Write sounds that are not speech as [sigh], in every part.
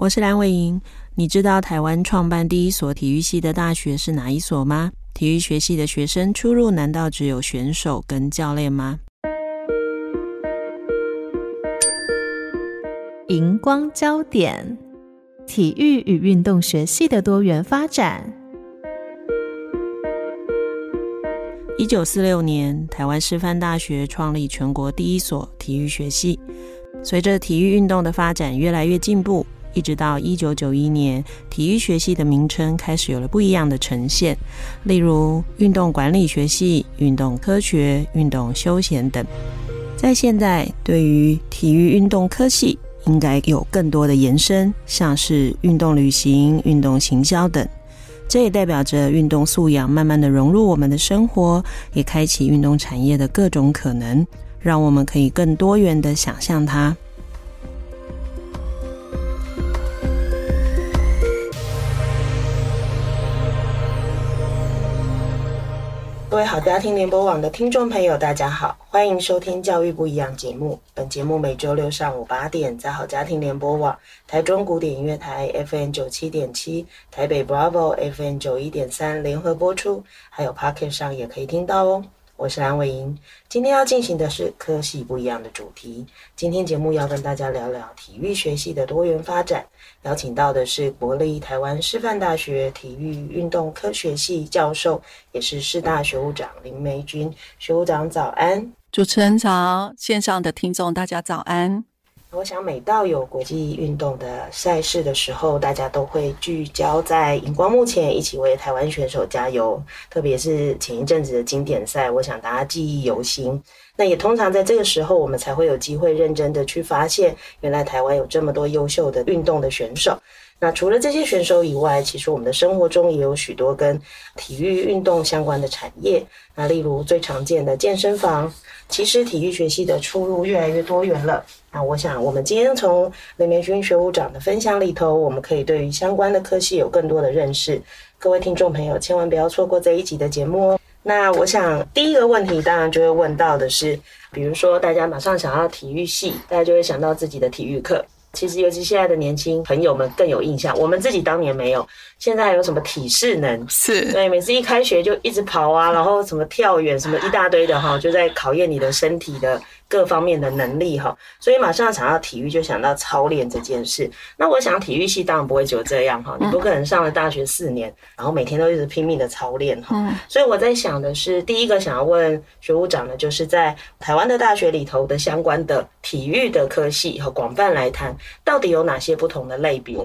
我是蓝伟莹，你知道台湾创办第一所体育系的大学是哪一所吗？体育学系的学生出入难道只有选手跟教练吗？荧光焦点：体育与运动学系的多元发展。一九四六年，台湾师范大学创立全国第一所体育学系。随着体育运动的发展越来越进步。一直到一九九一年，体育学系的名称开始有了不一样的呈现，例如运动管理学系、运动科学、运动休闲等。在现在，对于体育运动科系，应该有更多的延伸，像是运动旅行、运动行销等。这也代表着运动素养慢慢的融入我们的生活，也开启运动产业的各种可能，让我们可以更多元的想象它。各位好家庭联播网的听众朋友，大家好，欢迎收听《教育不一样》节目。本节目每周六上午八点在好家庭联播网、台中古典音乐台 FM 九七点七、台北 Bravo FM 九一点三联合播出，还有 Pocket 上也可以听到哦。我是蓝伟莹，今天要进行的是科系不一样的主题。今天节目要跟大家聊聊体育学系的多元发展，邀请到的是国立台湾师范大学体育运动科学系教授，也是师大学务长林梅君。学务长早安，主持人早，线上的听众大家早安。我想，每到有国际运动的赛事的时候，大家都会聚焦在荧光幕前，一起为台湾选手加油。特别是前一阵子的经典赛，我想大家记忆犹新。那也通常在这个时候，我们才会有机会认真的去发现，原来台湾有这么多优秀的运动的选手。那除了这些选手以外，其实我们的生活中也有许多跟体育运动相关的产业。那例如最常见的健身房。其实体育学系的出路越来越多元了。那我想，我们今天从林玫君学务长的分享里头，我们可以对于相关的科系有更多的认识。各位听众朋友，千万不要错过这一集的节目哦。那我想，第一个问题当然就会问到的是，比如说大家马上想要体育系，大家就会想到自己的体育课。其实，尤其现在的年轻朋友们更有印象，我们自己当年没有。现在还有什么体适能？是对，每次一开学就一直跑啊，然后什么跳远，什么一大堆的哈，就在考验你的身体的。各方面的能力哈，所以马上想到体育就想到操练这件事。那我想体育系当然不会只有这样哈，你不可能上了大学四年，然后每天都一直拼命的操练哈。所以我在想的是，第一个想要问学务长的，就是在台湾的大学里头的相关的体育的科系和广泛来谈，到底有哪些不同的类别？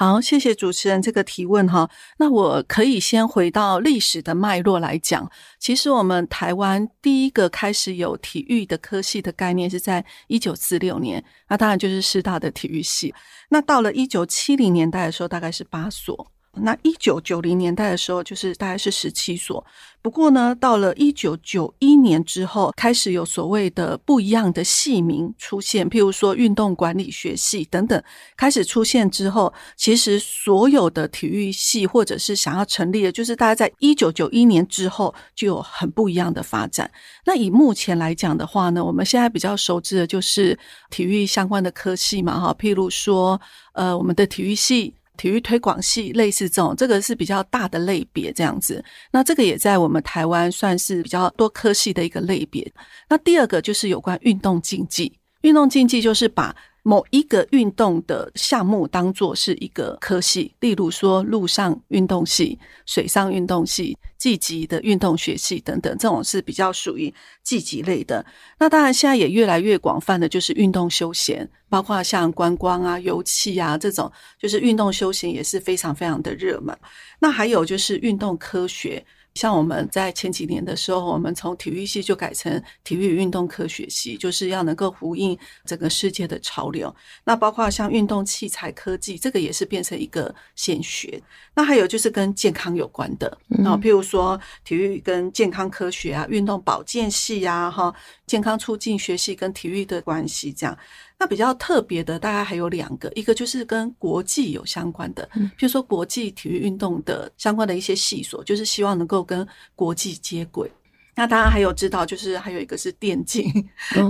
好，谢谢主持人这个提问哈。那我可以先回到历史的脉络来讲。其实我们台湾第一个开始有体育的科系的概念是在一九四六年，那当然就是师大的体育系。那到了一九七零年代的时候，大概是八所。那一九九零年代的时候，就是大概是十七所。不过呢，到了一九九一年之后，开始有所谓的不一样的系名出现，譬如说运动管理学系等等，开始出现之后，其实所有的体育系或者是想要成立的，就是大家在一九九一年之后就有很不一样的发展。那以目前来讲的话呢，我们现在比较熟知的就是体育相关的科系嘛，哈，譬如说，呃，我们的体育系。体育推广系类似这种，这个是比较大的类别，这样子。那这个也在我们台湾算是比较多科系的一个类别。那第二个就是有关运动竞技，运动竞技就是把某一个运动的项目当做是一个科系，例如说陆上运动系、水上运动系。季级的运动学系等等，这种是比较属于季级类的。那当然，现在也越来越广泛的就是运动休闲，包括像观光啊、游憩啊这种，就是运动休闲也是非常非常的热门。那还有就是运动科学，像我们在前几年的时候，我们从体育系就改成体育与运动科学系，就是要能够呼应整个世界的潮流。那包括像运动器材科技，这个也是变成一个显学。那还有就是跟健康有关的，啊，譬如说体育跟健康科学啊，运动保健系啊，哈，健康促进学系跟体育的关系这样。那比较特别的，大概还有两个，一个就是跟国际有相关的，譬如说国际体育运动的相关的一些系所，就是希望能够跟国际接轨。那大家还有知道，就是还有一个是电竞，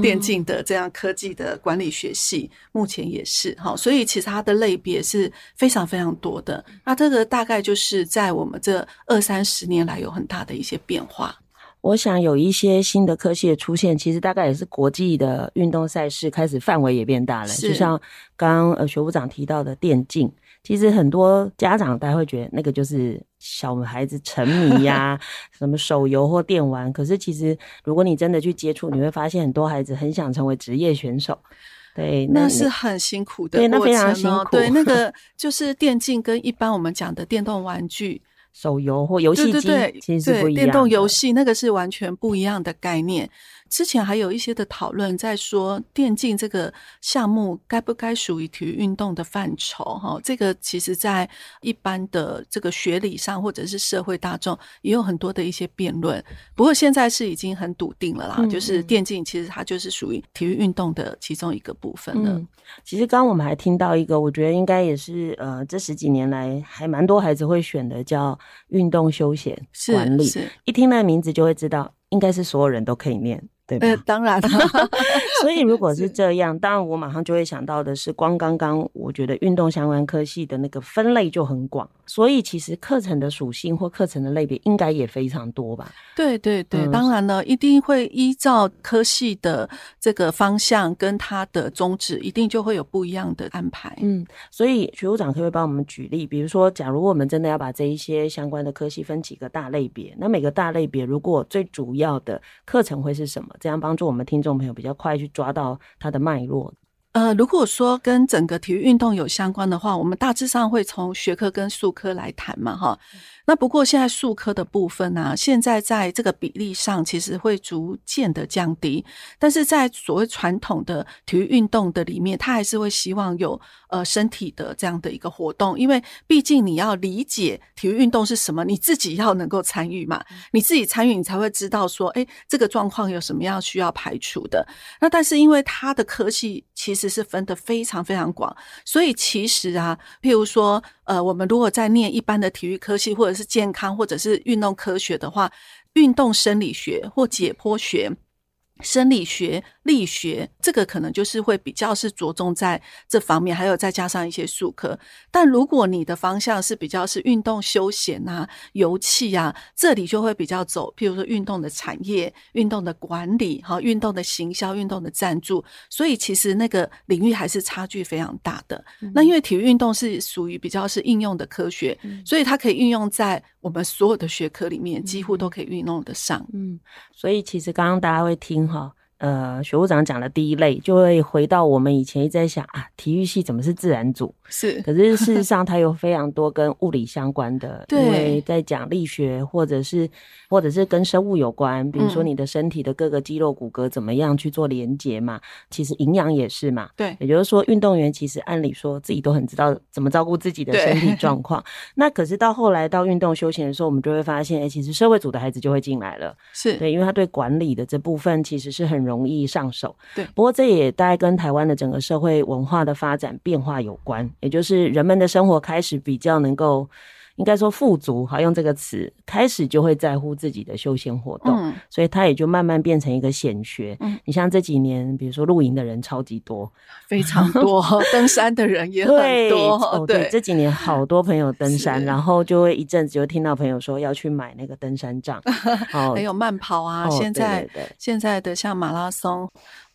电竞的这样科技的管理学系，目前也是哈，所以其实它的类别是非常非常多的。那这个大概就是在我们这二三十年来有很大的一些变化。我想有一些新的科系的出现，其实大概也是国际的运动赛事开始范围也变大了。就像刚刚呃学务长提到的电竞，其实很多家长大家会觉得那个就是小孩子沉迷呀、[laughs] 啊，什么手游或电玩。可是其实如果你真的去接触，你会发现很多孩子很想成为职业选手。对，那，那是很辛苦的，对，那非常辛苦。对，那个 [laughs] 就是电竞跟一般我们讲的电动玩具。手游或游戏机，其实是不一样的。电动游戏那个是完全不一样的概念。之前还有一些的讨论在说，电竞这个项目该不该属于体育运动的范畴？哈，这个其实在一般的这个学理上，或者是社会大众也有很多的一些辩论。不过现在是已经很笃定了啦，嗯、就是电竞其实它就是属于体育运动的其中一个部分了。嗯、其实刚刚我们还听到一个，我觉得应该也是呃，这十几年来还蛮多孩子会选的，叫运动休闲管理。是，是一听那个名字就会知道，应该是所有人都可以念。对，当然。[laughs] 所以如果是这样，当然我马上就会想到的是，光刚刚我觉得运动相关科系的那个分类就很广，所以其实课程的属性或课程的类别应该也非常多吧？对对对，嗯、当然了，一定会依照科系的这个方向跟它的宗旨，一定就会有不一样的安排。嗯，所以学务长可不可以帮我们举例？比如说，假如我们真的要把这一些相关的科系分几个大类别，那每个大类别如果最主要的课程会是什么？这样帮助我们听众朋友比较快去抓到它的脉络。呃，如果说跟整个体育运动有相关的话，我们大致上会从学科跟术科来谈嘛，哈。那不过现在术科的部分呢、啊，现在在这个比例上其实会逐渐的降低，但是在所谓传统的体育运动的里面，他还是会希望有呃身体的这样的一个活动，因为毕竟你要理解体育运动是什么，你自己要能够参与嘛，你自己参与，你才会知道说，哎，这个状况有什么样需要排除的。那但是因为它的科系其实是分得非常非常广，所以其实啊，譬如说。呃，我们如果在念一般的体育科系，或者是健康，或者是运动科学的话，运动生理学或解剖学。生理学、力学，这个可能就是会比较是着重在这方面，还有再加上一些术科。但如果你的方向是比较是运动休闲啊、游憩啊，这里就会比较走，譬如说运动的产业、运动的管理、哈、运动的行销、运动的赞助。所以其实那个领域还是差距非常大的。嗯、那因为体育运动是属于比较是应用的科学，嗯、所以它可以运用在我们所有的学科里面，几乎都可以运用得上。嗯，所以其实刚刚大家会听。好，呃，学务长讲的第一类，就会回到我们以前一直在想啊，体育系怎么是自然组？是，可是事实上它有非常多跟物理相关的，对因为在讲力学，或者是或者是跟生物有关，比如说你的身体的各个肌肉骨骼怎么样去做连接嘛，嗯、其实营养也是嘛，对，也就是说运动员其实按理说自己都很知道怎么照顾自己的身体状况，[laughs] 那可是到后来到运动休闲的时候，我们就会发现，哎、欸，其实社会组的孩子就会进来了，是。对，因为他对管理的这部分其实是很容易上手，对，不过这也大概跟台湾的整个社会文化的发展变化有关，也就是人们的生活开始比较能够，应该说富足，好用这个词，开始就会在乎自己的休闲活动，嗯、所以它也就慢慢变成一个显学。嗯、你像这几年，比如说露营的人超级多，非常多，[laughs] 登山的人也很多。哦，对，这几年好多朋友登山，然后就会一阵子就听到朋友说要去买那个登山杖，[laughs] 还有慢跑啊，哦、现在现在的像马拉松。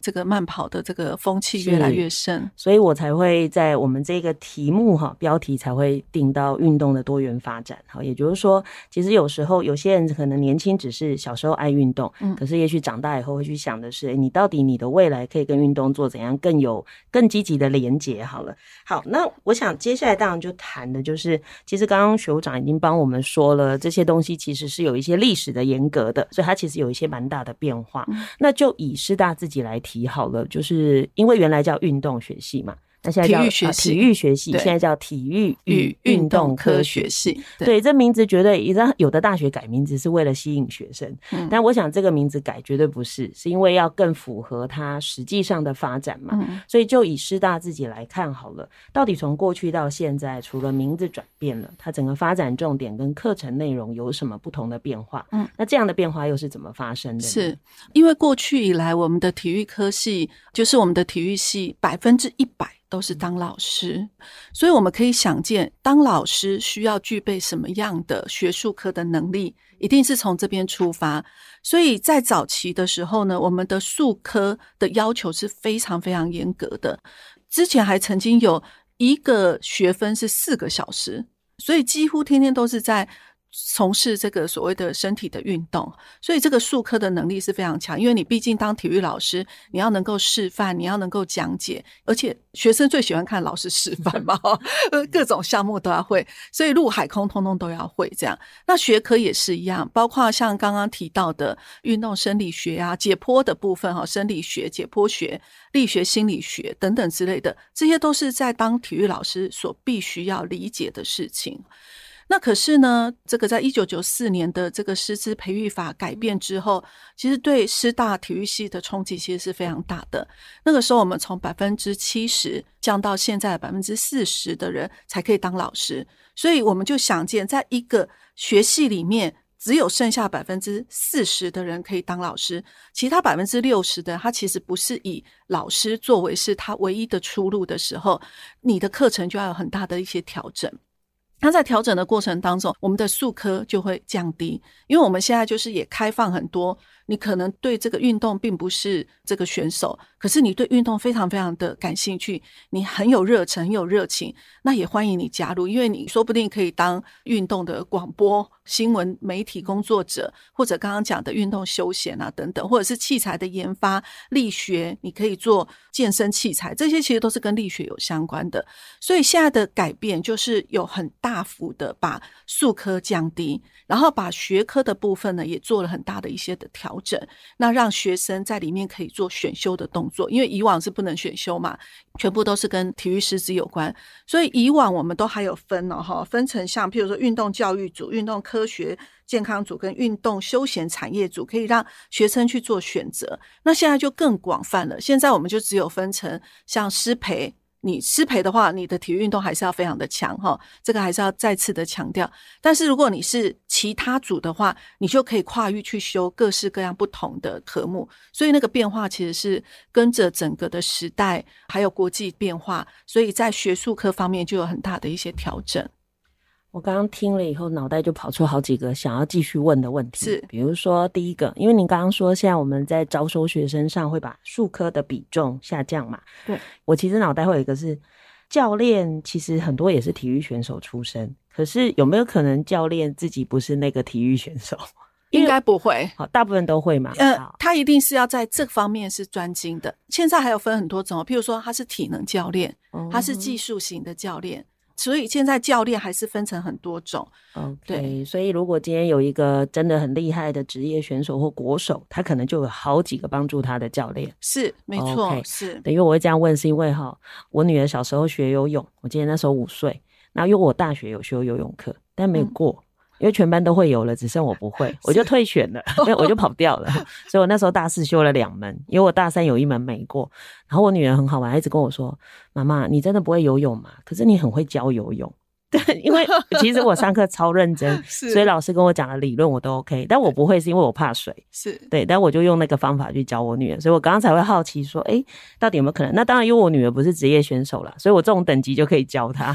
这个慢跑的这个风气越来越盛，所以我才会在我们这个题目哈标题才会定到运动的多元发展哈，也就是说，其实有时候有些人可能年轻只是小时候爱运动，嗯，可是也许长大以后会去想的是，你到底你的未来可以跟运动做怎样更有更积极的连结？好了，好，那我想接下来当然就谈的就是，其实刚刚学务长已经帮我们说了这些东西，其实是有一些历史的严格的，所以它其实有一些蛮大的变化。嗯、那就以师大自己来提好了，就是因为原来叫运动学系嘛。那现在叫体育学系，体育学系现在叫体育与运动科学系。对，对，这名字绝对，有的大学改名字是为了吸引学生，嗯、但我想这个名字改绝对不是，是因为要更符合它实际上的发展嘛。嗯、所以就以师大自己来看好了，到底从过去到现在，除了名字转变了，它整个发展重点跟课程内容有什么不同的变化？嗯，那这样的变化又是怎么发生的？是因为过去以来，我们的体育科系就是我们的体育系百分之一百。都是当老师，所以我们可以想见，当老师需要具备什么样的学术科的能力，一定是从这边出发。所以在早期的时候呢，我们的术科的要求是非常非常严格的。之前还曾经有一个学分是四个小时，所以几乎天天都是在。从事这个所谓的身体的运动，所以这个术科的能力是非常强。因为你毕竟当体育老师，你要能够示范，你要能够讲解，而且学生最喜欢看老师示范嘛，各种项目都要会，所以陆海空通通都要会。这样，那学科也是一样，包括像刚刚提到的运动生理学啊、解剖的部分哈、生理学、解剖学、力学、心理学等等之类的，这些都是在当体育老师所必须要理解的事情。那可是呢，这个在一九九四年的这个师资培育法改变之后，其实对师大体育系的冲击其实是非常大的。那个时候，我们从百分之七十降到现在百分之四十的人才可以当老师，所以我们就想见，在一个学系里面，只有剩下百分之四十的人可以当老师，其他百分之六十的，他其实不是以老师作为是他唯一的出路的时候，你的课程就要有很大的一些调整。那在调整的过程当中，我们的数科就会降低，因为我们现在就是也开放很多。你可能对这个运动并不是这个选手，可是你对运动非常非常的感兴趣，你很有热忱，很有热情，那也欢迎你加入，因为你说不定可以当运动的广播新闻媒体工作者，或者刚刚讲的运动休闲啊等等，或者是器材的研发、力学，你可以做健身器材，这些其实都是跟力学有相关的。所以现在的改变就是有很大大幅的把数科降低，然后把学科的部分呢也做了很大的一些的调。整，那让学生在里面可以做选修的动作，因为以往是不能选修嘛，全部都是跟体育师资有关，所以以往我们都还有分哦，哈，分成像譬如说运动教育组、运动科学健康组跟运动休闲产业组，可以让学生去做选择。那现在就更广泛了，现在我们就只有分成像师培。你失陪的话，你的体育运动还是要非常的强哈，这个还是要再次的强调。但是如果你是其他组的话，你就可以跨域去修各式各样不同的科目，所以那个变化其实是跟着整个的时代还有国际变化，所以在学术科方面就有很大的一些调整。我刚刚听了以后，脑袋就跑出好几个想要继续问的问题。是，比如说第一个，因为您刚刚说现在我们在招收学生上会把术科的比重下降嘛？对。我其实脑袋会有一个是教练，其实很多也是体育选手出身，可是有没有可能教练自己不是那个体育选手？应该不会。好，大部分都会嘛。呃，他一定是要在这方面是专精的。现在还有分很多种，譬如说他是体能教练，他是技术型的教练。嗯所以现在教练还是分成很多种，OK。对，所以如果今天有一个真的很厉害的职业选手或国手，他可能就有好几个帮助他的教练。是，没错，okay, 是。因为我会这样问，是因为哈，我女儿小时候学游泳，我记得那时候五岁，那因为我大学有修游泳课，但没有过。嗯因为全班都会游了，只剩我不会，我就退选了，我就跑掉了。[laughs] 所以我那时候大四修了两门，因为我大三有一门没过。然后我女儿很好玩，她一直跟我说：“妈妈，你真的不会游泳吗？可是你很会教游泳。”对，因为 [laughs] 其实我上课超认真，[laughs] 所以老师跟我讲的理论我都 OK，但我不会是因为我怕水，[laughs] 是对，但我就用那个方法去教我女儿，所以我刚刚才会好奇说，哎，到底有没有可能？那当然，因为我女儿不是职业选手啦，所以我这种等级就可以教她。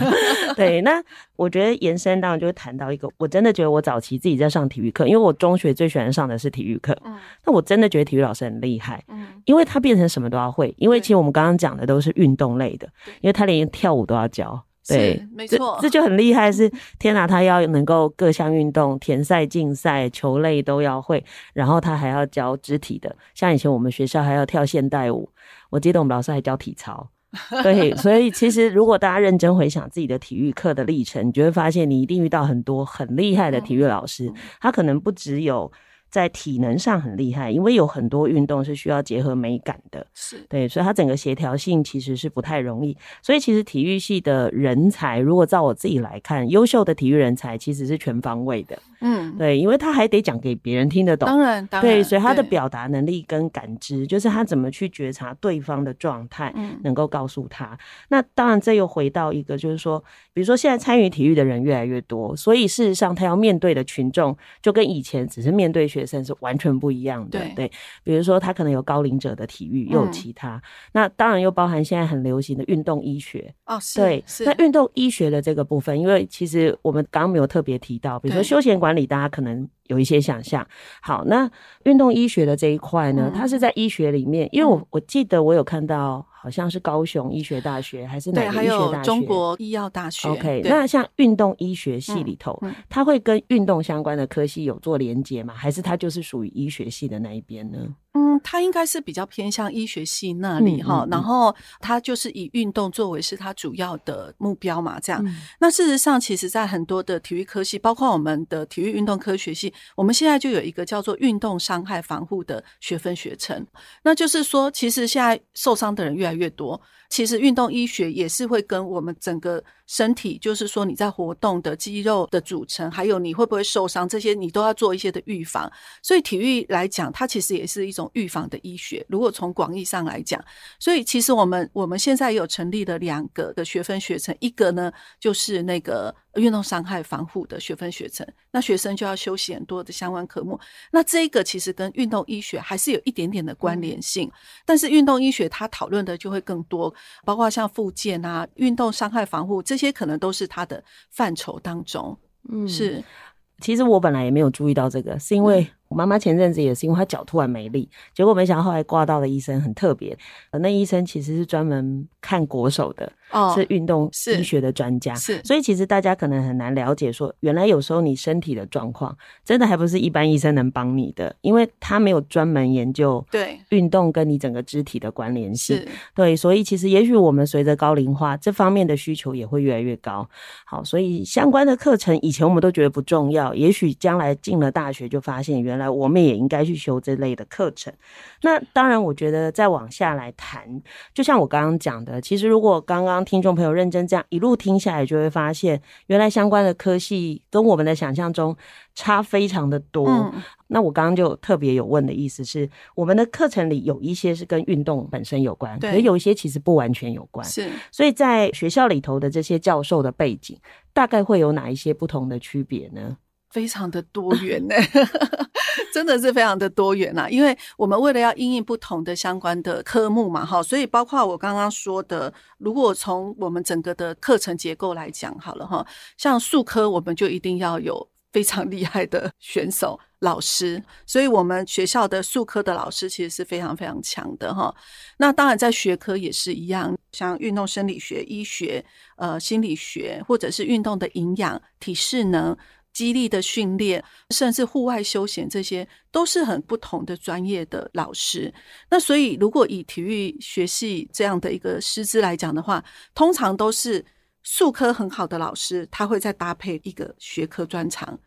对，那我觉得延伸当然就会谈到一个，我真的觉得我早期自己在上体育课，因为我中学最喜欢上的是体育课，嗯，那我真的觉得体育老师很厉害，嗯，因为他变成什么都要会，因为其实我们刚刚讲的都是运动类的，因为他连跳舞都要教。对，没错，这，就很厉害。是天哪，他要能够各项运动、田赛、竞赛、球类都要会，然后他还要教肢体的。像以前我们学校还要跳现代舞，我记得我们老师还教体操。[laughs] 对，所以其实如果大家认真回想自己的体育课的历程，你就会发现你一定遇到很多很厉害的体育老师，他可能不只有。在体能上很厉害，因为有很多运动是需要结合美感的，是对，所以它整个协调性其实是不太容易。所以其实体育系的人才，如果照我自己来看，优秀的体育人才其实是全方位的。嗯，对，因为他还得讲给别人听得懂，当然，当然，对，所以他的表达能力跟感知，就是他怎么去觉察对方的状态，能够告诉他。那当然，这又回到一个，就是说，比如说现在参与体育的人越来越多，所以事实上他要面对的群众，就跟以前只是面对学生是完全不一样的。对，对，比如说他可能有高龄者的体育，又有其他，嗯、那当然又包含现在很流行的运动医学。哦，是，对，是。那运动医学的这个部分，因为其实我们刚刚没有特别提到，比如说休闲。管理大家可能有一些想象。好，那运动医学的这一块呢，它是在医学里面，因为我我记得我有看到。好像是高雄医学大学还是哪个医学大学？还有中国医药大学。OK，那像运动医学系里头，嗯嗯、它会跟运动相关的科系有做连接吗？还是它就是属于医学系的那一边呢？嗯，他应该是比较偏向医学系那里哈。嗯嗯嗯、然后他就是以运动作为是他主要的目标嘛，这样。嗯、那事实上，其实，在很多的体育科系，包括我们的体育运动科学系，我们现在就有一个叫做运动伤害防护的学分学程。那就是说，其实现在受伤的人越来越多。其实运动医学也是会跟我们整个身体，就是说你在活动的肌肉的组成，还有你会不会受伤，这些你都要做一些的预防。所以体育来讲，它其实也是一种预防的医学。如果从广义上来讲，所以其实我们我们现在有成立了两个的学分学程，一个呢就是那个运动伤害防护的学分学程，那学生就要修习很多的相关科目。那这个其实跟运动医学还是有一点点的关联性，嗯、但是运动医学它讨论的就会更多。包括像复健啊、运动伤害防护这些，可能都是它的范畴当中。嗯，是。其实我本来也没有注意到这个，是因为我妈妈前阵子也是因为她脚突然没力，结果没想到后来挂到的医生很特别，那医生其实是专门看国手的。哦，是运动医学的专家，是，所以其实大家可能很难了解，说原来有时候你身体的状况，真的还不是一般医生能帮你的，因为他没有专门研究对运动跟你整个肢体的关联性，对，所以其实也许我们随着高龄化，这方面的需求也会越来越高。好，所以相关的课程以前我们都觉得不重要，也许将来进了大学就发现，原来我们也应该去修这类的课程。那当然，我觉得再往下来谈，就像我刚刚讲的，其实如果刚刚听众朋友认真这样一路听下来，就会发现原来相关的科系跟我们的想象中差非常的多。嗯、那我刚刚就特别有问的意思是，我们的课程里有一些是跟运动本身有关，对可是有一些其实不完全有关。是，所以在学校里头的这些教授的背景，大概会有哪一些不同的区别呢？非常的多元呢。真的是非常的多元呐，因为我们为了要应应不同的相关的科目嘛，哈，所以包括我刚刚说的，如果从我们整个的课程结构来讲，好了哈，像术科我们就一定要有非常厉害的选手老师，所以我们学校的术科的老师其实是非常非常强的哈。那当然在学科也是一样，像运动生理学、医学、呃心理学，或者是运动的营养、体适能。肌力的训练，甚至户外休闲，这些都是很不同的专业的老师。那所以，如果以体育学系这样的一个师资来讲的话，通常都是术科很好的老师，他会再搭配一个学科专长，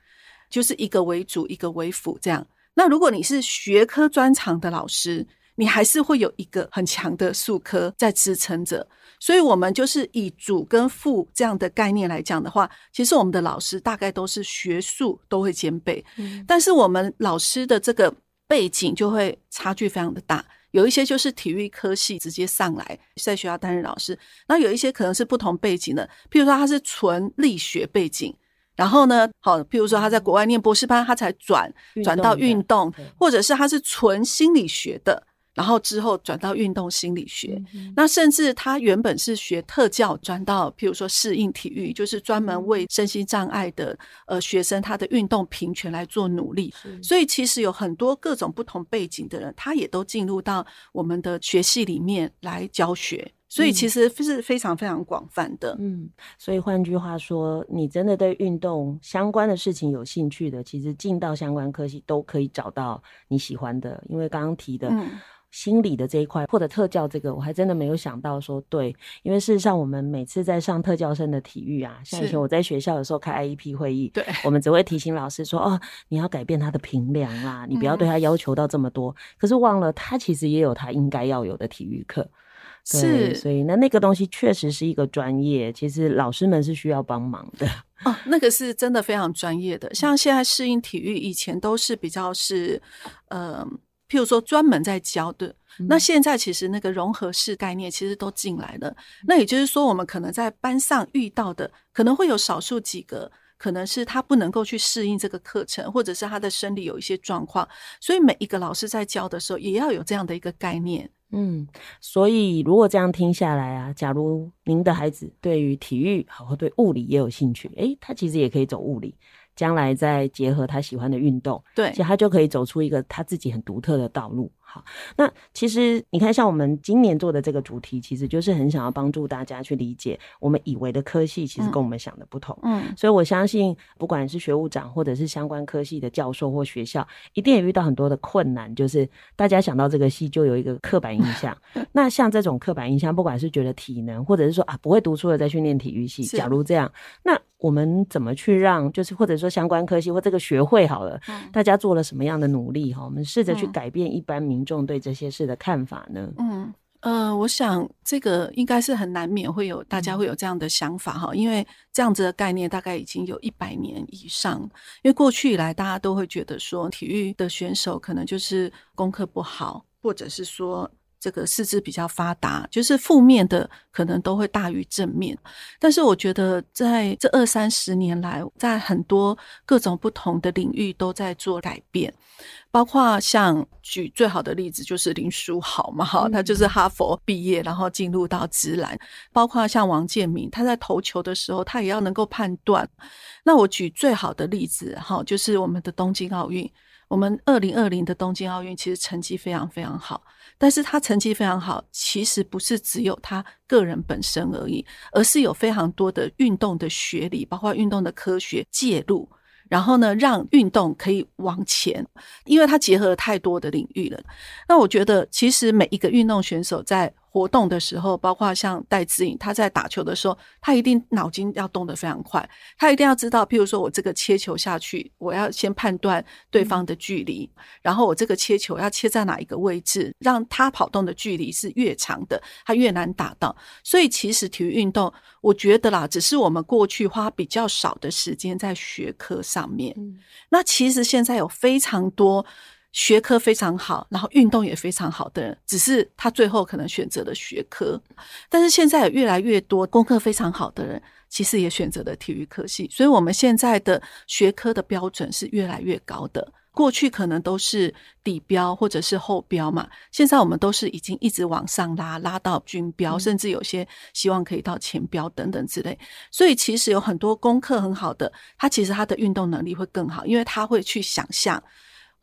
就是一个为主，一个为辅这样。那如果你是学科专长的老师，你还是会有一个很强的数科在支撑着。所以，我们就是以主跟副这样的概念来讲的话，其实我们的老师大概都是学术都会兼备，嗯，但是我们老师的这个背景就会差距非常的大。有一些就是体育科系直接上来在学校担任老师，那有一些可能是不同背景的，譬如说他是纯力学背景，然后呢，好，譬如说他在国外念博士班，他才转转到运动，或者是他是纯心理学的。然后之后转到运动心理学，那甚至他原本是学特教，转到譬如说适应体育，就是专门为身心障碍的呃学生他的运动平权来做努力。所以其实有很多各种不同背景的人，他也都进入到我们的学系里面来教学。所以其实是非常非常广泛的。嗯，所以换句话说，你真的对运动相关的事情有兴趣的，其实进到相关科系都可以找到你喜欢的。因为刚刚提的。嗯心理的这一块或者特教这个，我还真的没有想到说对，因为事实上我们每次在上特教生的体育啊，像以前我在学校的时候开 IEP 会议，对，我们只会提醒老师说哦，你要改变他的评量啦，你不要对他要求到这么多，嗯、可是忘了他其实也有他应该要有的体育课，是，所以那那个东西确实是一个专业，其实老师们是需要帮忙的。哦，那个是真的非常专业的，像现在适应体育以前都是比较是呃。譬如说，专门在教的，那现在其实那个融合式概念其实都进来了。那也就是说，我们可能在班上遇到的，可能会有少数几个，可能是他不能够去适应这个课程，或者是他的生理有一些状况。所以每一个老师在教的时候，也要有这样的一个概念。嗯，所以如果这样听下来啊，假如您的孩子对于体育，好，或对物理也有兴趣，诶，他其实也可以走物理。将来再结合他喜欢的运动，对，其实他就可以走出一个他自己很独特的道路。好，那其实你看，像我们今年做的这个主题，其实就是很想要帮助大家去理解，我们以为的科系其实跟我们想的不同。嗯，所以我相信，不管是学务长或者是相关科系的教授或学校，一定也遇到很多的困难，就是大家想到这个系就有一个刻板印象。[laughs] 那像这种刻板印象，不管是觉得体能，或者是说啊不会读书的再去念体育系，假如这样，那我们怎么去让，就是或者说相关科系或这个学会好了，大家做了什么样的努力哈？我们试着去改变一般民。众对这些事的看法呢？嗯呃，我想这个应该是很难免会有大家会有这样的想法哈，因为这样子的概念大概已经有一百年以上。因为过去以来，大家都会觉得说，体育的选手可能就是功课不好，或者是说这个四肢比较发达，就是负面的可能都会大于正面。但是我觉得在这二三十年来，在很多各种不同的领域都在做改变。包括像举最好的例子就是林书豪嘛，哈，他就是哈佛毕业，然后进入到职篮。包括像王建民，他在投球的时候，他也要能够判断。那我举最好的例子，哈，就是我们的东京奥运。我们二零二零的东京奥运其实成绩非常非常好，但是他成绩非常好，其实不是只有他个人本身而已，而是有非常多的运动的学理，包括运动的科学介入。然后呢，让运动可以往前，因为它结合了太多的领域了。那我觉得，其实每一个运动选手在活动的时候，包括像戴资颖，他在打球的时候，他一定脑筋要动得非常快，他一定要知道，譬如说我这个切球下去，我要先判断对方的距离，然后我这个切球要切在哪一个位置，让他跑动的距离是越长的，他越难打到。所以其实体育运动，我觉得啦，只是我们过去花比较少的时间在学科上面。那其实现在有非常多。学科非常好，然后运动也非常好的人，只是他最后可能选择了学科。但是现在有越来越多功课非常好的人，其实也选择了体育科系。所以，我们现在的学科的标准是越来越高的。过去可能都是底标或者是后标嘛，现在我们都是已经一直往上拉，拉到均标，甚至有些希望可以到前标等等之类。所以，其实有很多功课很好的，他其实他的运动能力会更好，因为他会去想象。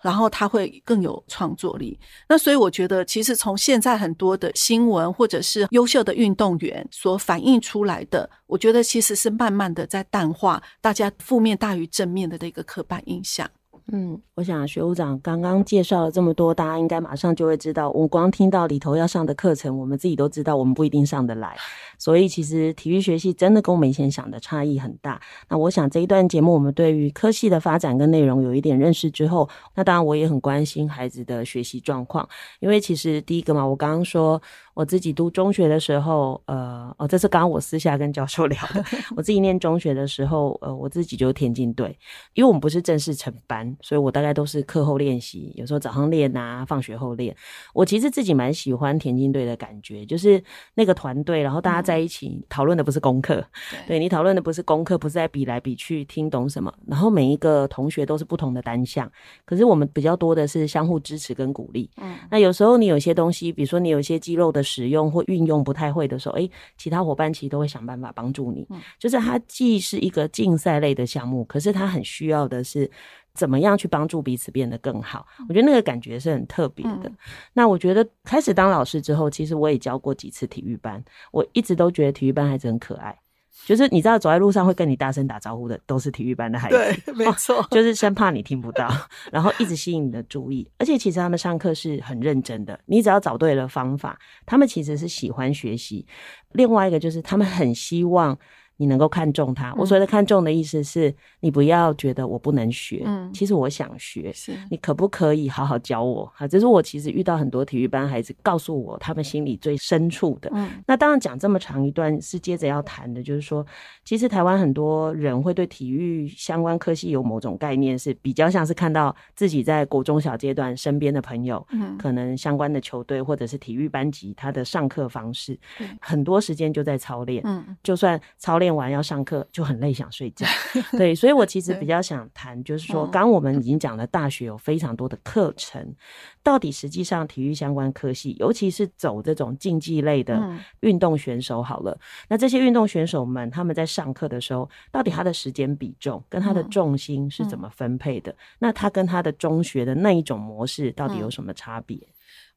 然后他会更有创作力。那所以我觉得，其实从现在很多的新闻或者是优秀的运动员所反映出来的，我觉得其实是慢慢的在淡化大家负面大于正面的这个刻板印象。嗯，我想学务长刚刚介绍了这么多，大家应该马上就会知道，我光听到里头要上的课程，我们自己都知道，我们不一定上得来。所以其实体育学系真的跟我们以前想的差异很大。那我想这一段节目，我们对于科系的发展跟内容有一点认识之后，那当然我也很关心孩子的学习状况，因为其实第一个嘛，我刚刚说。我自己读中学的时候，呃，哦，这是刚刚我私下跟教授 [laughs] 聊的。我自己念中学的时候，呃，我自己就是田径队，因为我们不是正式成班，所以我大概都是课后练习，有时候早上练啊，放学后练。我其实自己蛮喜欢田径队的感觉，就是那个团队，然后大家在一起讨论的不是功课，嗯、[laughs] 对，你讨论的不是功课，不是在比来比去听懂什么，然后每一个同学都是不同的单项，可是我们比较多的是相互支持跟鼓励。嗯，那有时候你有些东西，比如说你有一些肌肉的使用或运用不太会的时候，哎，其他伙伴其实都会想办法帮助你。嗯，就是它既是一个竞赛类的项目，可是它很需要的是。怎么样去帮助彼此变得更好？我觉得那个感觉是很特别的。嗯、那我觉得开始当老师之后，其实我也教过几次体育班。我一直都觉得体育班孩子很可爱，就是你知道走在路上会跟你大声打招呼的，都是体育班的孩子。对，没错，就是生怕你听不到，然后一直吸引你的注意。而且其实他们上课是很认真的，你只要找对了方法，他们其实是喜欢学习。另外一个就是他们很希望。你能够看重他，我所谓的看中的意思是，你不要觉得我不能学，嗯，其实我想学，是你可不可以好好教我？哈，这是我其实遇到很多体育班孩子告诉我他们心里最深处的。嗯，那当然讲这么长一段是接着要谈的，就是说，其实台湾很多人会对体育相关科系有某种概念，是比较像是看到自己在国中小阶段身边的朋友，嗯，可能相关的球队或者是体育班级，他的上课方式，很多时间就在操练，嗯，就算操练。完要上课就很累，想睡觉。[laughs] 对，所以我其实比较想谈，就是说，刚刚我们已经讲了，大学有非常多的课程，到底实际上体育相关科系，尤其是走这种竞技类的运动选手，好了，那这些运动选手们他们在上课的时候，到底他的时间比重跟他的重心是怎么分配的？那他跟他的中学的那一种模式到底有什么差别？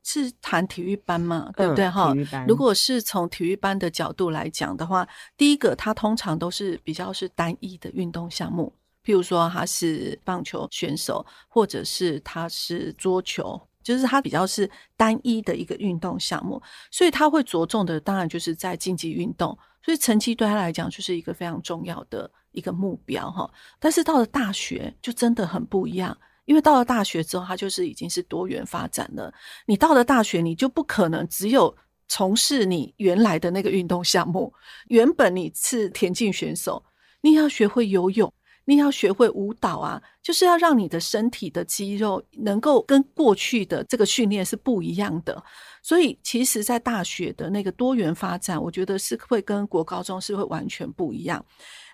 是谈体育班嘛，对不对哈？如果是从体育班的角度来讲的话，第一个，它通常都是比较是单一的运动项目，譬如说他是棒球选手，或者是他是桌球，就是他比较是单一的一个运动项目，所以他会着重的当然就是在竞技运动，所以成绩对他来讲就是一个非常重要的一个目标哈。但是到了大学就真的很不一样。因为到了大学之后，它就是已经是多元发展了。你到了大学，你就不可能只有从事你原来的那个运动项目。原本你是田径选手，你要学会游泳，你要学会舞蹈啊，就是要让你的身体的肌肉能够跟过去的这个训练是不一样的。所以，其实，在大学的那个多元发展，我觉得是会跟国高中是会完全不一样。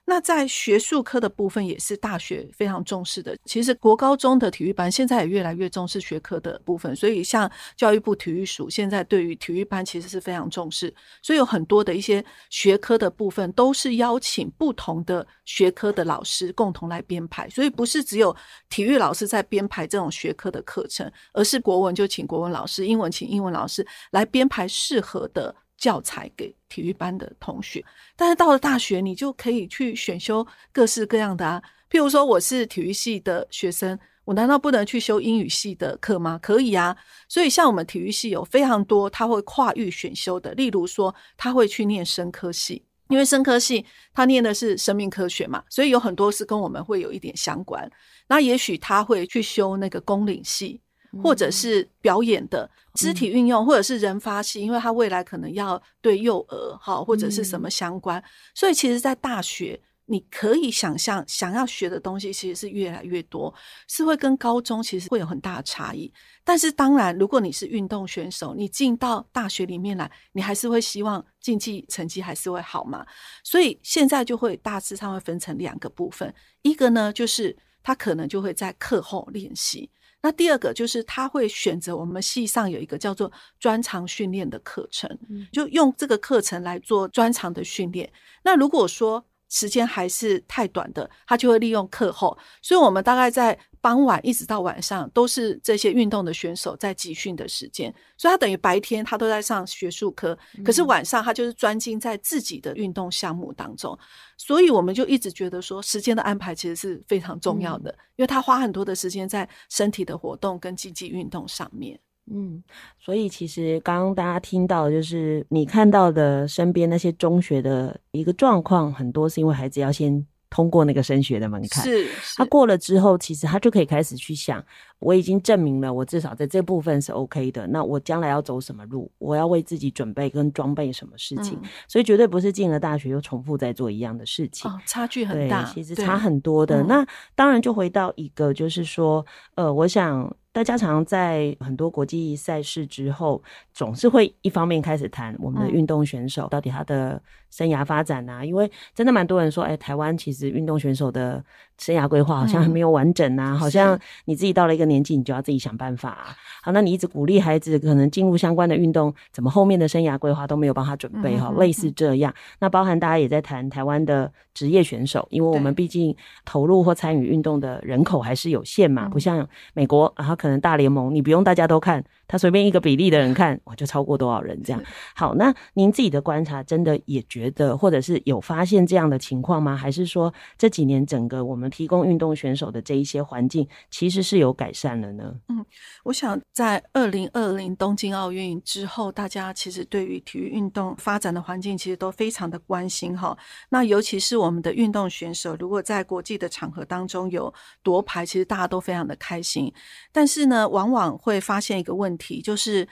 那在学术科的部分也是大学非常重视的。其实国高中的体育班现在也越来越重视学科的部分，所以像教育部体育署现在对于体育班其实是非常重视，所以有很多的一些学科的部分都是邀请不同的学科的老师共同来编排，所以不是只有体育老师在编排这种学科的课程，而是国文就请国文老师，英文请英文老师来编排适合的。教材给体育班的同学，但是到了大学，你就可以去选修各式各样的啊。譬如说，我是体育系的学生，我难道不能去修英语系的课吗？可以啊。所以，像我们体育系有非常多他会跨域选修的，例如说，他会去念生科系，因为生科系他念的是生命科学嘛，所以有很多是跟我们会有一点相关。那也许他会去修那个工领系。或者是表演的肢体运用，或者是人发系，因为他未来可能要对幼儿哈或者是什么相关，所以其实，在大学你可以想象想要学的东西其实是越来越多，是会跟高中其实会有很大的差异。但是当然，如果你是运动选手，你进到大学里面来，你还是会希望竞技成绩还是会好嘛。所以现在就会大致上会分成两个部分，一个呢就是他可能就会在课后练习。那第二个就是他会选择我们系上有一个叫做专长训练的课程，就用这个课程来做专长的训练。那如果说时间还是太短的，他就会利用课后。所以我们大概在。傍晚一直到晚上都是这些运动的选手在集训的时间，所以他等于白天他都在上学术课，可是晚上他就是专精在自己的运动项目当中。所以我们就一直觉得说，时间的安排其实是非常重要的，因为他花很多的时间在身体的活动跟竞技运动上面。嗯，所以其实刚刚大家听到，就是你看到的身边那些中学的一个状况，很多是因为孩子要先。通过那个升学的门槛。是，他过了之后，其实他就可以开始去想，我已经证明了我至少在这部分是 OK 的。那我将来要走什么路？我要为自己准备跟装备什么事情？嗯、所以绝对不是进了大学又重复在做一样的事情。哦，差距很大，其实差很多的。那当然就回到一个，就是说，呃，我想。大家常在很多国际赛事之后，总是会一方面开始谈我们的运动选手到底他的生涯发展啊，因为真的蛮多人说，哎，台湾其实运动选手的生涯规划好像还没有完整啊，好像你自己到了一个年纪，你就要自己想办法啊。好，那你一直鼓励孩子可能进入相关的运动，怎么后面的生涯规划都没有帮他准备哈？类似这样，那包含大家也在谈台湾的职业选手，因为我们毕竟投入或参与运动的人口还是有限嘛，不像美国，然后可能。大联盟，你不用大家都看，他随便一个比例的人看，我就超过多少人这样。[laughs] 好，那您自己的观察，真的也觉得，或者是有发现这样的情况吗？还是说这几年整个我们提供运动选手的这一些环境，其实是有改善了呢？嗯，我想在二零二零东京奥运之后，大家其实对于体育运动发展的环境，其实都非常的关心哈。那尤其是我们的运动选手，如果在国际的场合当中有夺牌，其实大家都非常的开心，但是。是呢，往往会发现一个问题，就是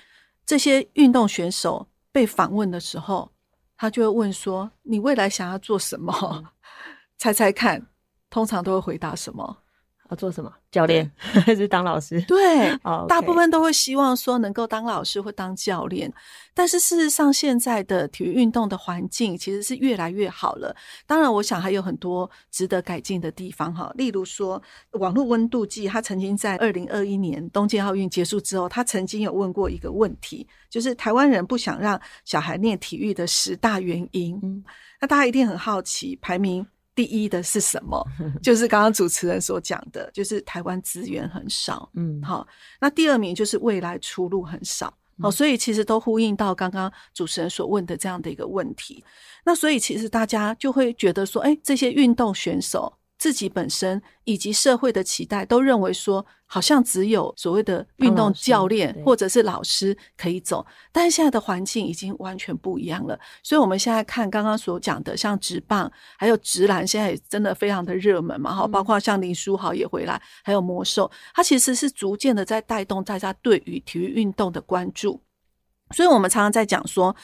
这些运动选手被访问的时候，他就会问说：“你未来想要做什么？” [laughs] 猜猜看，通常都会回答什么？要做什么？教练 [laughs] 还是当老师？对，oh, [laughs] okay. 大部分都会希望说能够当老师或当教练。但是事实上，现在的体育运动的环境其实是越来越好了。当然，我想还有很多值得改进的地方哈。例如说，网络温度计，他曾经在二零二一年东京奥运结束之后，他曾经有问过一个问题，就是台湾人不想让小孩念体育的十大原因。嗯，那大家一定很好奇，排名。第一的是什么？[laughs] 就是刚刚主持人所讲的，就是台湾资源很少。嗯，好，那第二名就是未来出路很少。好，所以其实都呼应到刚刚主持人所问的这样的一个问题。那所以其实大家就会觉得说，哎，这些运动选手。自己本身以及社会的期待都认为说，好像只有所谓的运动教练或者是老师可以走，但是现在的环境已经完全不一样了。所以我们现在看刚刚所讲的，像职棒还有直篮，现在也真的非常的热门嘛。哈，包括像林书豪也回来，还有魔兽，它其实是逐渐的在带动大家对于体育运动的关注。所以我们常常在讲说，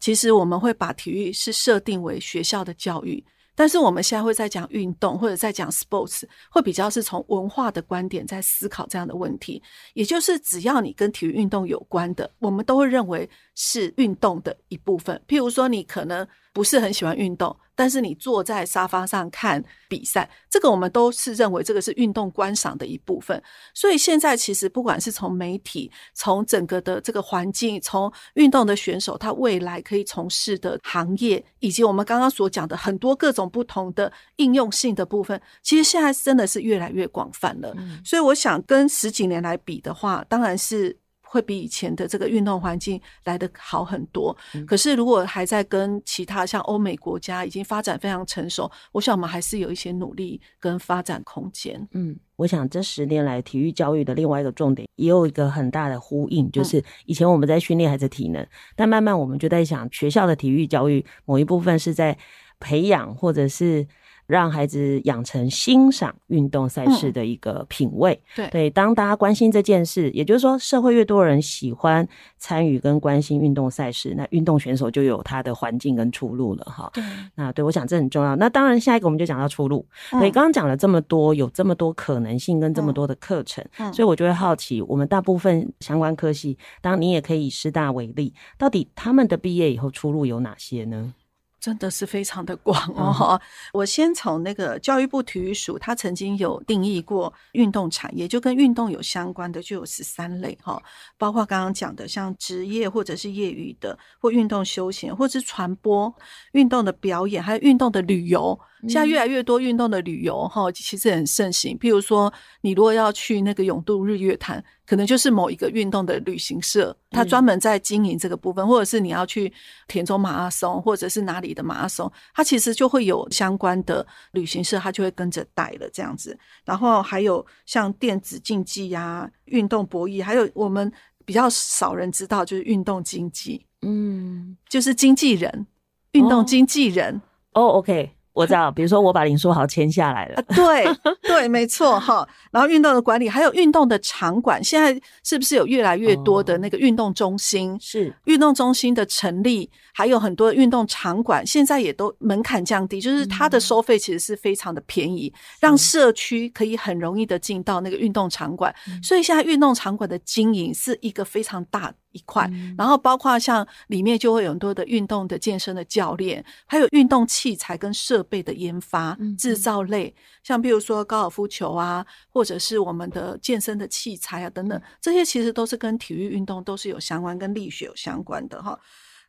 其实我们会把体育是设定为学校的教育。但是我们现在会在讲运动，或者在讲 sports，会比较是从文化的观点在思考这样的问题。也就是只要你跟体育运动有关的，我们都会认为是运动的一部分。譬如说，你可能不是很喜欢运动。但是你坐在沙发上看比赛，这个我们都是认为这个是运动观赏的一部分。所以现在其实不管是从媒体、从整个的这个环境、从运动的选手他未来可以从事的行业，以及我们刚刚所讲的很多各种不同的应用性的部分，其实现在真的是越来越广泛了。所以我想跟十几年来比的话，当然是。会比以前的这个运动环境来得好很多。可是，如果还在跟其他像欧美国家已经发展非常成熟，我想我们还是有一些努力跟发展空间。嗯，我想这十年来体育教育的另外一个重点也有一个很大的呼应，就是以前我们在训练孩子体能，但慢慢我们就在想，学校的体育教育某一部分是在培养或者是。让孩子养成欣赏运动赛事的一个品味。嗯、对对，当大家关心这件事，也就是说，社会越多人喜欢参与跟关心运动赛事，那运动选手就有他的环境跟出路了哈。对，那对我想这很重要。那当然，下一个我们就讲到出路。所以刚刚讲了这么多，有这么多可能性跟这么多的课程，嗯、所以我就会好奇，我们大部分相关科系，当然你也可以以师大为例，到底他们的毕业以后出路有哪些呢？真的是非常的广哦！嗯、我先从那个教育部体育署，他曾经有定义过运动产业，就跟运动有相关的就有十三类哈，包括刚刚讲的像职业或者是业余的，或运动休闲，或者是传播运动的表演，还有运动的旅游。现在越来越多运动的旅游哈，其实很盛行。譬如说，你如果要去那个永渡日月潭，可能就是某一个运动的旅行社，他专门在经营这个部分，或者是你要去田中马拉松，或者是哪里的马拉松，它其实就会有相关的旅行社，他就会跟着带了这样子。然后还有像电子竞技呀、运动博弈，还有我们比较少人知道，就是运动经济，嗯，就是经纪人，运动经纪人。哦，oh, OK。我知道，比如说我把林书豪签下来了，啊、对对，没错哈。然后运动的管理，还有运动的场馆，现在是不是有越来越多的那个运动中心？是、哦、运动中心的成立，还有很多运动场馆，现在也都门槛降低，就是它的收费其实是非常的便宜，嗯、让社区可以很容易的进到那个运动场馆。所以现在运动场馆的经营是一个非常大一块，嗯、然后包括像里面就会有很多的运动的健身的教练，还有运动器材跟设备的研发、制造类，像比如说高尔夫球啊，或者是我们的健身的器材啊等等，这些其实都是跟体育运动都是有相关，跟力学有相关的哈。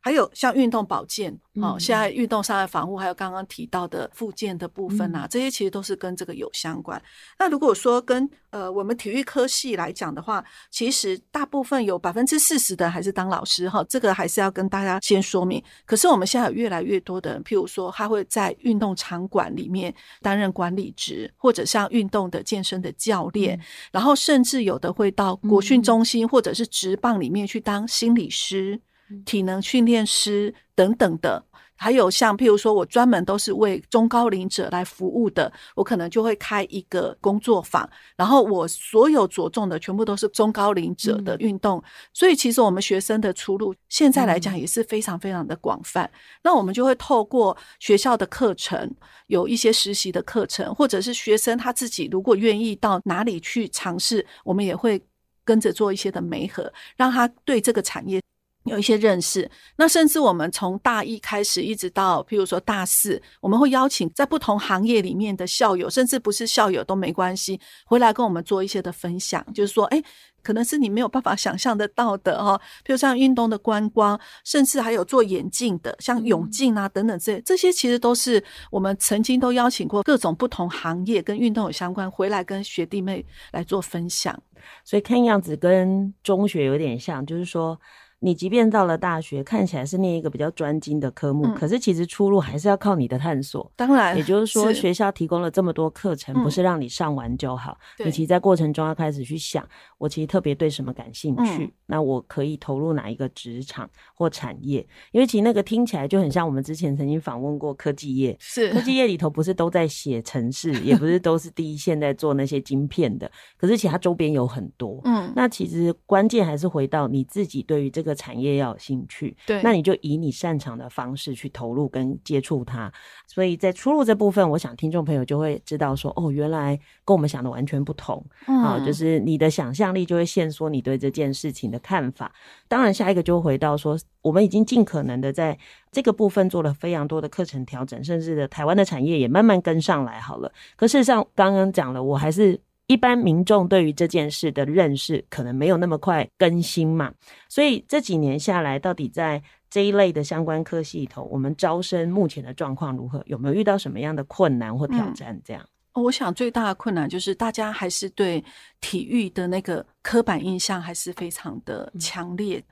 还有像运动保健，哦，现在运动伤害防护，还有刚刚提到的复健的部分啊，这些其实都是跟这个有相关。那如果说跟呃我们体育科系来讲的话，其实大部分有百分之四十的还是当老师哈，这个还是要跟大家先说明。可是我们现在有越来越多的人，譬如说他会在运动场馆里面担任管理职，或者像运动的健身的教练，然后甚至有的会到国训中心或者是职棒里面去当心理师。体能训练师等等的，还有像譬如说，我专门都是为中高龄者来服务的，我可能就会开一个工作坊，然后我所有着重的全部都是中高龄者的运动，嗯、所以其实我们学生的出路现在来讲也是非常非常的广泛。嗯、那我们就会透过学校的课程，有一些实习的课程，或者是学生他自己如果愿意到哪里去尝试，我们也会跟着做一些的媒合，让他对这个产业。有一些认识，那甚至我们从大一开始一直到，譬如说大四，我们会邀请在不同行业里面的校友，甚至不是校友都没关系，回来跟我们做一些的分享，就是说，诶，可能是你没有办法想象得到的哈，譬如像运动的观光，甚至还有做眼镜的，像泳镜啊等等这，这些其实都是我们曾经都邀请过各种不同行业跟运动有相关，回来跟学弟妹来做分享。所以看样子跟中学有点像，就是说。你即便到了大学，看起来是念一个比较专精的科目，嗯、可是其实出路还是要靠你的探索。当然，也就是说，学校提供了这么多课程，不是让你上完就好。嗯、你其实在过程中要开始去想，我其实特别对什么感兴趣，嗯、那我可以投入哪一个职场或产业？因为其实那个听起来就很像我们之前曾经访问过科技业，是科技业里头不是都在写城市，也不是都是第一线在做那些晶片的，可是其他周边有很多。嗯，那其实关键还是回到你自己对于这个。产业要有兴趣，对，那你就以你擅长的方式去投入跟接触它。所以在出路这部分，我想听众朋友就会知道说，哦，原来跟我们想的完全不同。嗯，啊，就是你的想象力就会限缩你对这件事情的看法。当然，下一个就回到说，我们已经尽可能的在这个部分做了非常多的课程调整，甚至的台湾的产业也慢慢跟上来好了。可事实上，刚刚讲了，我还是。一般民众对于这件事的认识可能没有那么快更新嘛，所以这几年下来，到底在这一类的相关科系里头，我们招生目前的状况如何？有没有遇到什么样的困难或挑战？这样，嗯，我想最大的困难就是大家还是对体育的那个刻板印象还是非常的强烈，嗯，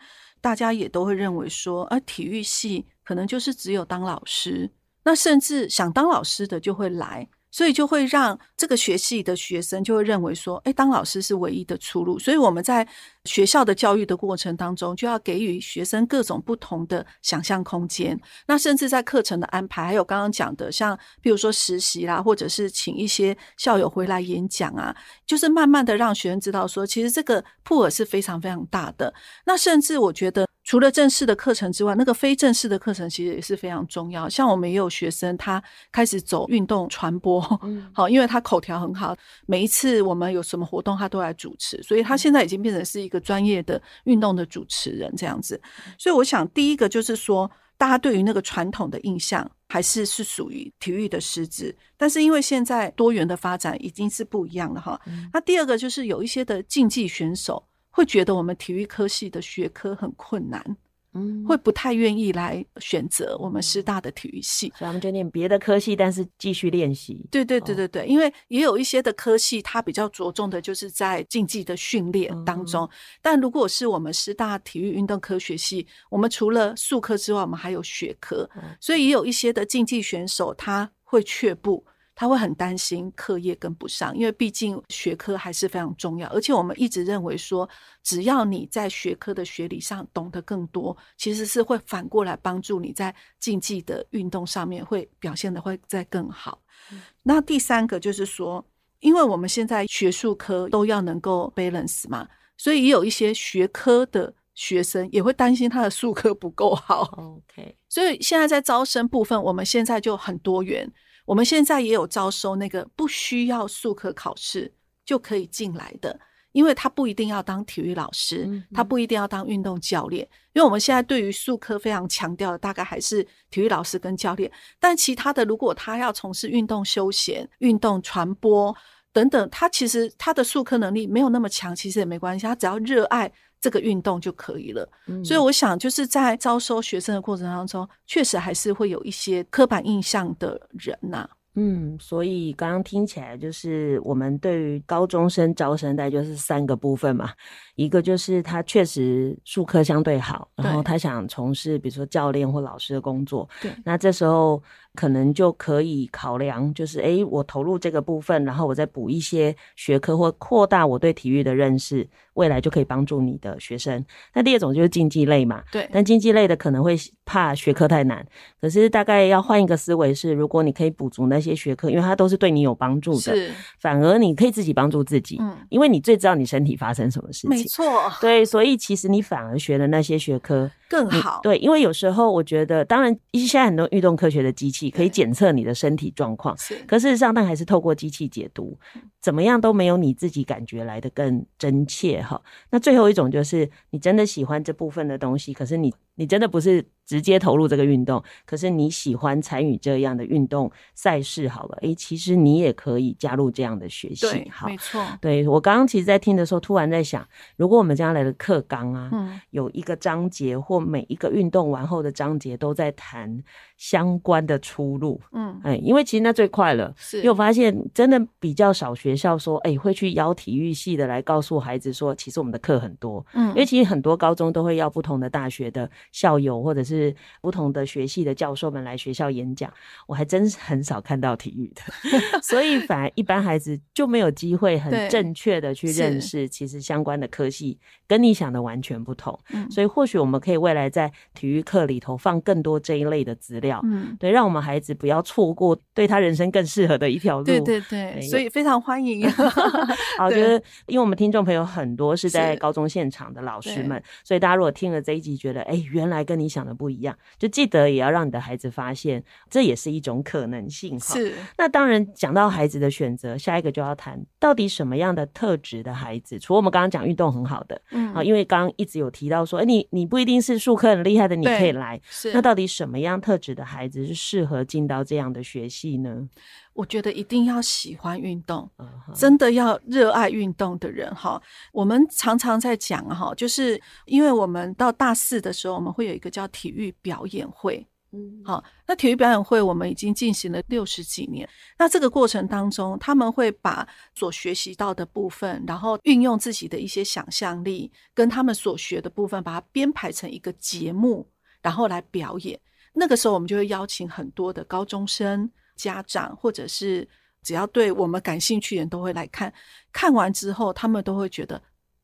大家也都会认为说，啊，体育系可能就是只有当老师，那甚至想当老师的就会来。所以就会让这个学系的学生就会认为说，哎，当老师是唯一的出路。所以我们在学校的教育的过程当中，就要给予学生各种不同的想象空间。那甚至在课程的安排，还有刚刚讲的，像比如说实习啦，或者是请一些校友回来演讲啊，就是慢慢的让学生知道说，其实这个铺尔是非常非常大的。那甚至我觉得。除了正式的课程之外，那个非正式的课程其实也是非常重要。像我们也有学生，他开始走运动传播，[laughs] 好，因为他口条很好，每一次我们有什么活动，他都来主持，所以他现在已经变成是一个专业的运动的主持人这样子。所以我想，第一个就是说，大家对于那个传统的印象还是是属于体育的师资，但是因为现在多元的发展已经是不一样了哈。那第二个就是有一些的竞技选手。会觉得我们体育科系的学科很困难，嗯，会不太愿意来选择我们师大的体育系，所以他们就念别的科系，但是继续练习。对对对对对，哦、因为也有一些的科系，它比较着重的就是在竞技的训练当中。嗯、但如果是我们师大体育运动科学系，我们除了术科之外，我们还有学科，嗯、所以也有一些的竞技选手他会却步。他会很担心课业跟不上，因为毕竟学科还是非常重要。而且我们一直认为说，只要你在学科的学理上懂得更多，其实是会反过来帮助你在竞技的运动上面会表现的会再更好。嗯。那第三个就是说，因为我们现在学术科都要能够 balance 嘛，所以也有一些学科的。学生也会担心他的数科不够好，OK。所以现在在招生部分，我们现在就很多元。我们现在也有招收那个不需要术科考试就可以进来的，因为他不一定要当体育老师，他不一定要当运动教练。因为我们现在对于术科非常强调的，大概还是体育老师跟教练。但其他的，如果他要从事运动休闲、运动传播等等，他其实他的术科能力没有那么强，其实也没关系，他只要热爱。这个运动就可以了，嗯，所以我想就是在招收学生的过程当中，确实还是会有一些刻板印象的人呐，啊。嗯，所以刚刚听起来就是我们对于高中生招生，大概就是三个部分嘛。一个就是他确实术科相对好，然后他想从事比如说教练或老师的工作，对，那这时候可能就可以考量，就是诶，我投入这个部分，然后我再补一些学科或扩大我对体育的认识，未来就可以帮助你的学生。那第二种就是竞技类嘛，对，但竞技类的可能会怕学科太难，可是大概要换一个思维是，如果你可以补足那些学科，因为它都是对你有帮助的，是，反而你可以自己帮助自己，嗯，因为你最知道你身体发生什么事情。没错，对，所以其实你反而学的那些学科更好。对，因为有时候我觉得，当然，现在很多运动科学的机器可以检测你的身体状况，是。可事实上，但还是透过机器解读，怎么样都没有你自己感觉来的更真切哈。那最后一种就是，你真的喜欢这部分的东西，可是你。你真的不是直接投入这个运动，可是你喜欢参与这样的运动赛事，好了，诶，其实你也可以加入这样的学习，对，好，没错。对，我刚刚其实，在听的时候，突然在想，如果我们将来的课纲啊，嗯，有一个章节或每一个运动完后的章节都在谈相关的出路，嗯，哎，因为其实那最快了，是，因为我发现真的比较少学校说，哎，会去邀体育系的来告诉孩子说，其实我们的课很多，嗯，因为其实很多高中都会邀不同的大学的。校友或者是不同的学系的教授们来学校演讲，我还真是很少看到体育的，[laughs] 所以反而一般孩子就没有机会很正确的去认识，其实相关的科系跟你想的完全不同。所以或许我们可以未来在体育课里头放更多这一类的资料，嗯，对，让我们孩子不要错过对他人生更适合的一条路。对对对，所以非常欢迎。[laughs] 好，我觉得因为我们听众朋友很多是在高中现场的老师们，所以大家如果听了这一集，觉得哎、欸原来跟你想的不一样，就记得也要让你的孩子发现，这也是一种可能性哈。是。那当然讲到孩子的选择，下一个就要谈到底什么样的特质的孩子，除了我们刚刚讲运动很好的，嗯，啊，因为刚刚一直有提到说，哎、欸，你你不一定是数科很厉害的，你可以来。是。那到底什么样特质的孩子是适合进到这样的学系呢？我觉得一定要喜欢运动，真的要热爱运动的人哈。我们常常在讲哈，就是因为我们到大四的时候，我们会有一个叫体育表演会，嗯，好，那体育表演会我们已经进行了六十几年。那这个过程当中，他们会把所学习到的部分，然后运用自己的一些想象力，跟他们所学的部分，把它编排成一个节目，然后来表演。那个时候，我们就会邀请很多的高中生。家长或者是只要对我们感兴趣的人都会来看，看完之后他们都会觉得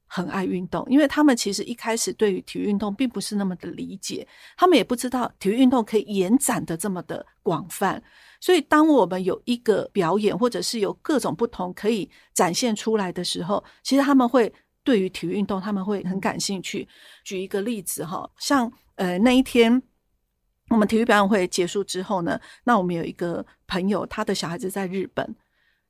很爱运动，因为他们其实一开始对于体育运动并不是那么的理解，他们也不知道体育运动可以延展的这么的广泛，所以当我们有一个表演或者是有各种不同可以展现出来的时候，其实他们会对于体育运动他们会很感兴趣。举一个例子哈，像呃那一天。我们体育表演会结束之后呢，那我们有一个朋友，他的小孩子在日本，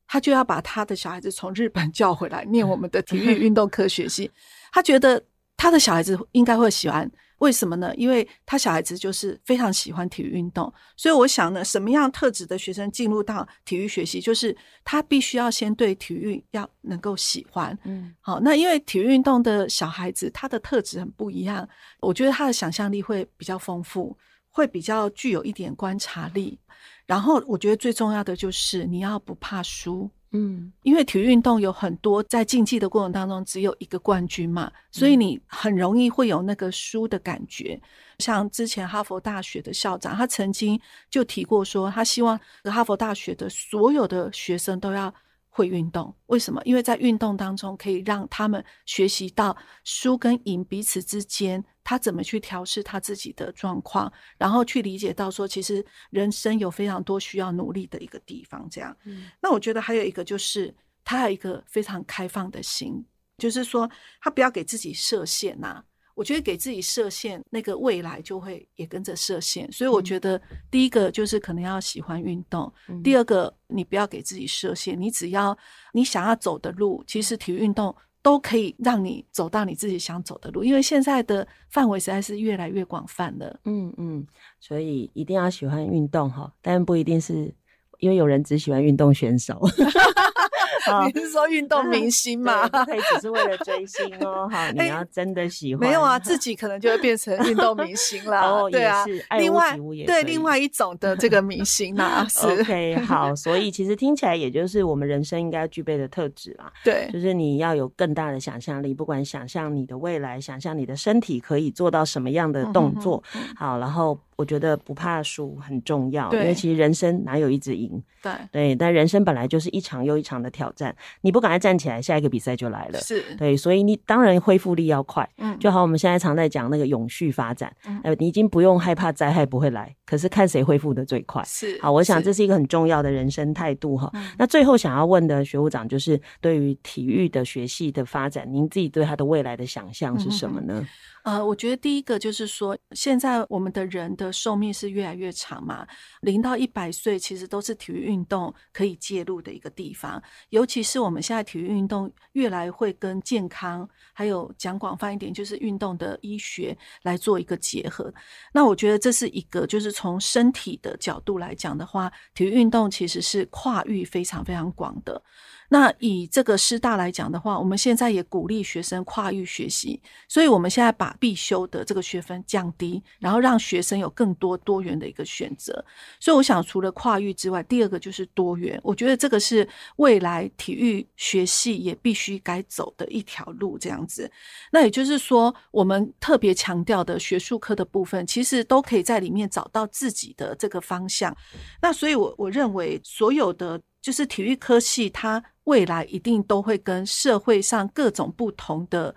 他就要把他的小孩子从日本 [laughs] 叫回来念我们的体育运动科学系。他觉得他的小孩子应该会喜欢，为什么呢？因为他小孩子就是非常喜欢体育运动，所以我想呢，什么样特质的学生进入到体育学习，就是他必须要先对体育要能够喜欢。嗯，好，那因为体育运动的小孩子他的特质很不一样，我觉得他的想象力会比较丰富。会比较具有一点观察力，然后我觉得最重要的就是你要不怕输，嗯，因为体育运动有很多在竞技的过程当中只有一个冠军嘛，所以你很容易会有那个输的感觉。像之前哈佛大学的校长，他曾经就提过说，他希望哈佛大学的所有的学生都要会运动。为什么？因为在运动当中可以让他们学习到输跟赢彼此之间，他怎么去调试他自己的状况，然后去理解到说，其实人生有非常多需要努力的一个地方。这样，嗯，那我觉得还有一个就是，他有一个非常开放的心，就是说他不要给自己设限呐。我觉得给自己设限，那个未来就会也跟着设限。所以我觉得第一个就是可能要喜欢运动，嗯、第二个你不要给自己设限，你只要你想要走的路，其实体育运动都可以让你走到你自己想走的路，因为现在的范围实在是越来越广泛了。嗯嗯，所以一定要喜欢运动哈，但不一定是因为有人只喜欢运动选手。[laughs] [laughs] 你是说运动明星吗？不可以只是为了追星哦。好，[laughs] 你要真的喜欢。没有啊，自己可能就会变成运动明星了。哦，对啊，是另外对另外一种的这个明星呢。是 OK，好，所以其实听起来也就是我们人生应该具备的特质啦。[laughs] 对，就是你要有更大的想象力，不管想象你的未来，想象你的身体可以做到什么样的动作。好，然后。我觉得不怕输很重要，因为其实人生哪有一直赢？对对，但人生本来就是一场又一场的挑战，你不赶快站起来，下一个比赛就来了。是对，所以你当然恢复力要快。嗯，就好，我们现在常在讲那个永续发展，呃，你已经不用害怕灾害不会来，可是看谁恢复的最快。是好，我想这是一个很重要的人生态度哈。那最后想要问的学务长就是，对于体育的学系的发展，您自己对他的未来的想象是什么呢？呃，我觉得第一个就是说，现在我们的人的寿命是越来越长嘛，零到一百岁其实都是体育运动可以介入的一个地方，尤其是我们现在体育运动越来会跟健康，还有讲广泛一点，就是运动的医学来做一个结合。那我觉得这是一个，就是从身体的角度来讲的话，体育运动其实是跨域非常非常广的。那以这个师大来讲的话，我们现在也鼓励学生跨域学习，所以我们现在把必修的这个学分降低，然后让学生有更多多元的一个选择。所以我想，除了跨域之外，第二个就是多元。我觉得这个是未来体育学系也必须该走的一条路，这样子。那也就是说，我们特别强调的学术科的部分，其实都可以在里面找到自己的这个方向。那所以我，我认为所有的。就是体育科系，它未来一定都会跟社会上各种不同的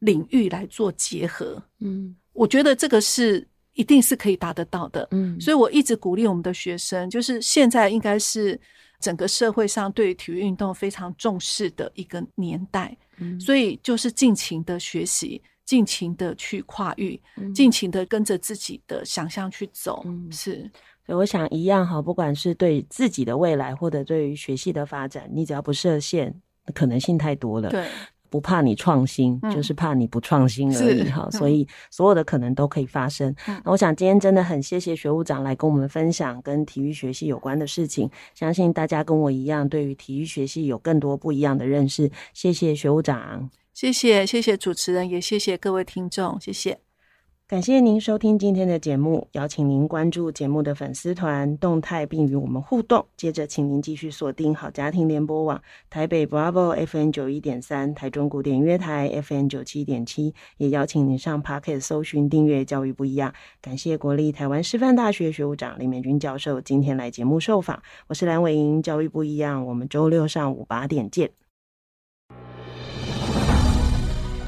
领域来做结合。嗯，我觉得这个是一定是可以达得到的。嗯，所以我一直鼓励我们的学生，就是现在应该是整个社会上对于体育运动非常重视的一个年代。嗯，所以就是尽情的学习，尽情的去跨域，尽情的跟着自己的想象去走。嗯，是。所以我想一样哈，不管是对自己的未来，或者对于学系的发展，你只要不设限，可能性太多了。对，不怕你创新，嗯、就是怕你不创新而已哈。所以所有的可能都可以发生。嗯、那我想今天真的很谢谢学务长来跟我们分享跟体育学系有关的事情，相信大家跟我一样，对于体育学系有更多不一样的认识。谢谢学务长，谢谢谢谢主持人，也谢谢各位听众，谢谢。感谢您收听今天的节目，邀请您关注节目的粉丝团动态，并与我们互动。接着，请您继续锁定好家庭联播网台北 Bravo FM 九一点三、台中古典音乐台 FM 九七点七，也邀请您上 Pocket 搜寻订阅教育不一样。感谢国立台湾师范大学学务长林美君教授今天来节目受访。我是蓝伟莹，教育不一样，我们周六上午八点见。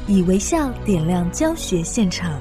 以微笑点亮教学现场。